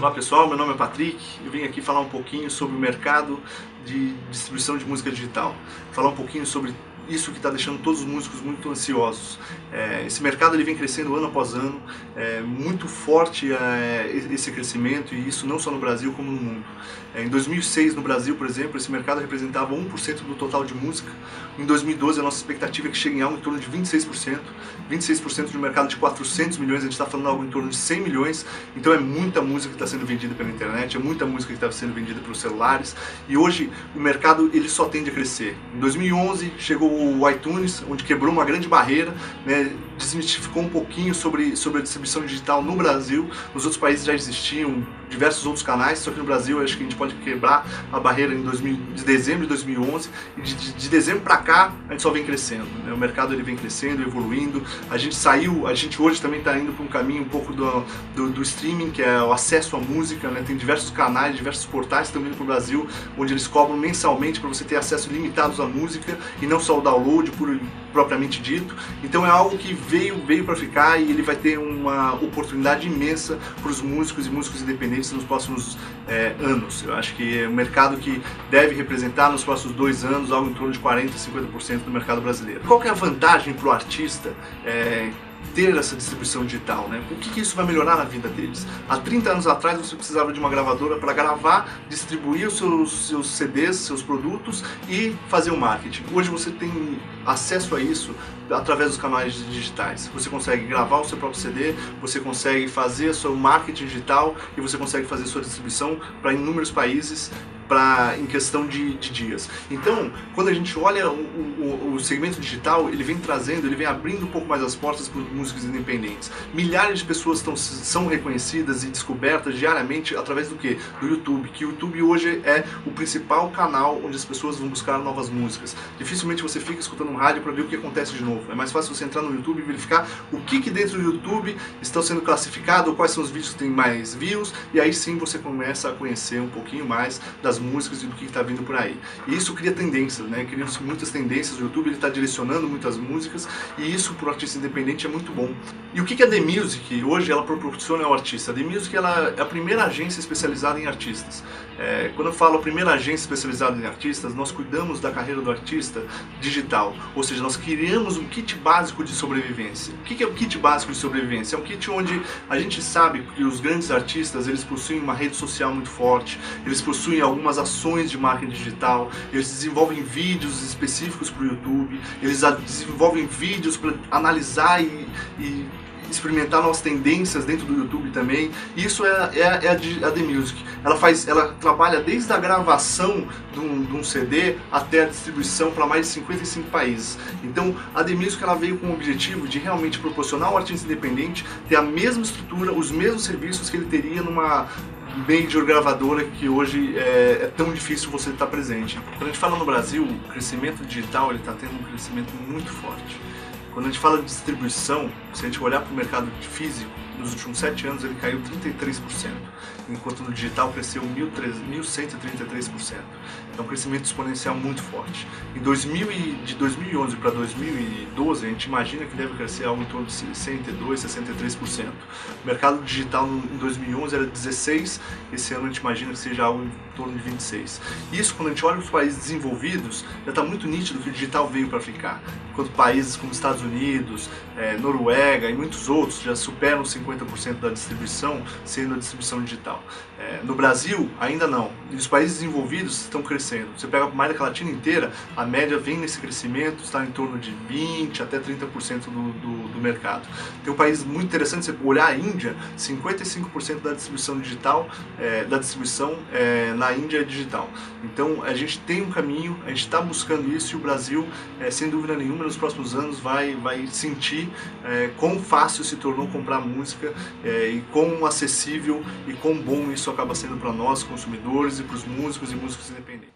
Olá pessoal, meu nome é Patrick, eu vim aqui falar um pouquinho sobre o mercado de distribuição de música digital, falar um pouquinho sobre isso que está deixando todos os músicos muito ansiosos. É, esse mercado ele vem crescendo ano após ano, é muito forte é, esse crescimento e isso não só no Brasil como no mundo. É, em 2006 no Brasil, por exemplo, esse mercado representava 1% do total de música. Em 2012 a nossa expectativa é que chegue em algo em torno de 26%, 26% de um mercado de 400 milhões, a gente está falando algo em torno de 100 milhões. Então é muita música que está sendo vendida pela internet, é muita música que está sendo vendida pelos celulares e hoje o mercado ele só tende a crescer. Em 2011 chegou o iTunes, onde quebrou uma grande barreira, né, desmistificou um pouquinho sobre, sobre a distribuição digital no Brasil. Nos outros países já existiam diversos outros canais, só que no Brasil acho que a gente pode quebrar a barreira em 2000, de dezembro de 2011 e de, de, de dezembro para cá a gente só vem crescendo. Né? O mercado ele vem crescendo, evoluindo. A gente saiu, a gente hoje também está indo para um caminho um pouco do, do, do, streaming, que é o acesso à música. Né? Tem diversos canais, diversos portais também para o Brasil, onde eles cobram mensalmente para você ter acesso limitado à música e não só o download por, propriamente dito. Então é algo que veio, veio para ficar e ele vai ter uma oportunidade imensa para os músicos e músicos independentes nos próximos é, anos. Eu acho que é um mercado que deve representar nos próximos dois anos algo em torno de 40, 50% do mercado brasileiro. Qual é a vantagem para o artista? É, ter essa distribuição digital, né? O que, que, isso vai melhorar na vida deles? Há 30 anos atrás você precisava de uma gravadora para gravar, distribuir os seus, seus CDs, seus produtos e fazer o marketing. Hoje você tem acesso a isso através dos canais digitais. Você consegue gravar o seu próprio CD, você consegue fazer seu marketing digital e você consegue fazer sua distribuição para inúmeros países pra, em questão de, de, dias. Então, quando a gente olha o, o, o, segmento digital, ele vem trazendo, ele vem abrindo um pouco mais as portas para os músicos independentes. Milhares de pessoas tão, são reconhecidas e descobertas diariamente através do que? Do YouTube, que o YouTube hoje é o principal canal onde as pessoas vão buscar novas músicas. Dificilmente você fica escutando um rádio para ver o que acontece de novo. É mais fácil você entrar no YouTube e verificar o que, que dentro do YouTube estão sendo classificado, quais são os vídeos que têm mais views, e aí sim você começa a conhecer um pouquinho mais das músicas e do que está vindo por aí. E isso cria tendências, né? Criam-se muitas tendências, o YouTube está direcionando muitas músicas e isso para o artista independente é muito bom. E o que, que a The Music hoje ela proporciona ao artista? A The Music ela é a primeira agência especializada em artistas. É, quando eu falo primeira agência especializada em artistas, nós cuidamos da carreira do artista digital, ou seja, nós criamos um kit básico de sobrevivência. O que, é o kit básico de sobrevivência? É um kit onde a gente sabe que os grandes artistas eles possuem uma rede social muito forte, eles possuem algumas algumas ações de marketing digital, eles desenvolvem vídeos específicos para o YouTube, eles desenvolvem vídeos para analisar e, e experimentar novas tendências dentro do YouTube também. Isso é, é, é a, The Music. Ela faz, ela trabalha desde a gravação de um, de um CD até a distribuição para mais de 55 países. Então a The Music ela veio com o objetivo de realmente proporcionar ao artista independente ter a mesma estrutura, os mesmos serviços que ele teria numa major gravadora que hoje é, é tão difícil você estar presente. Quando a gente fala no Brasil, o crescimento digital está tendo um crescimento muito forte. Quando a gente fala de distribuição, se a gente olhar para o mercado físico, nos últimos sete anos ele caiu 33%, enquanto no digital cresceu 1.133%. É um crescimento exponencial muito forte. Em 2000 de 2011 para 2012, a gente imagina que deve crescer algo em torno de 62%, 63%. O mercado digital em 2011 era 16%, esse ano a gente imagina que seja algo em torno de 26%. Isso, quando a gente olha os países desenvolvidos, já está muito nítido que o digital veio para ficar. Enquanto países como Estados Unidos, é, Noruega e muitos outros já superam 50% da distribuição sendo a distribuição digital. É, no Brasil, ainda não. E os países desenvolvidos estão crescendo. Você pega a América Latina inteira, a média vem nesse crescimento, está em torno de 20% até 30% do, do, do mercado. Tem um país muito interessante, você olhar a Índia, 55% da distribuição digital, é, da distribuição é, na Índia é digital. Então a gente tem um caminho, a gente está buscando isso e o Brasil, é, sem dúvida nenhuma, nos próximos anos vai, sentir é, quão fácil se tornou comprar música é, e quão acessível e quão bom isso acaba sendo para nós, consumidores, e para os músicos e músicos independentes.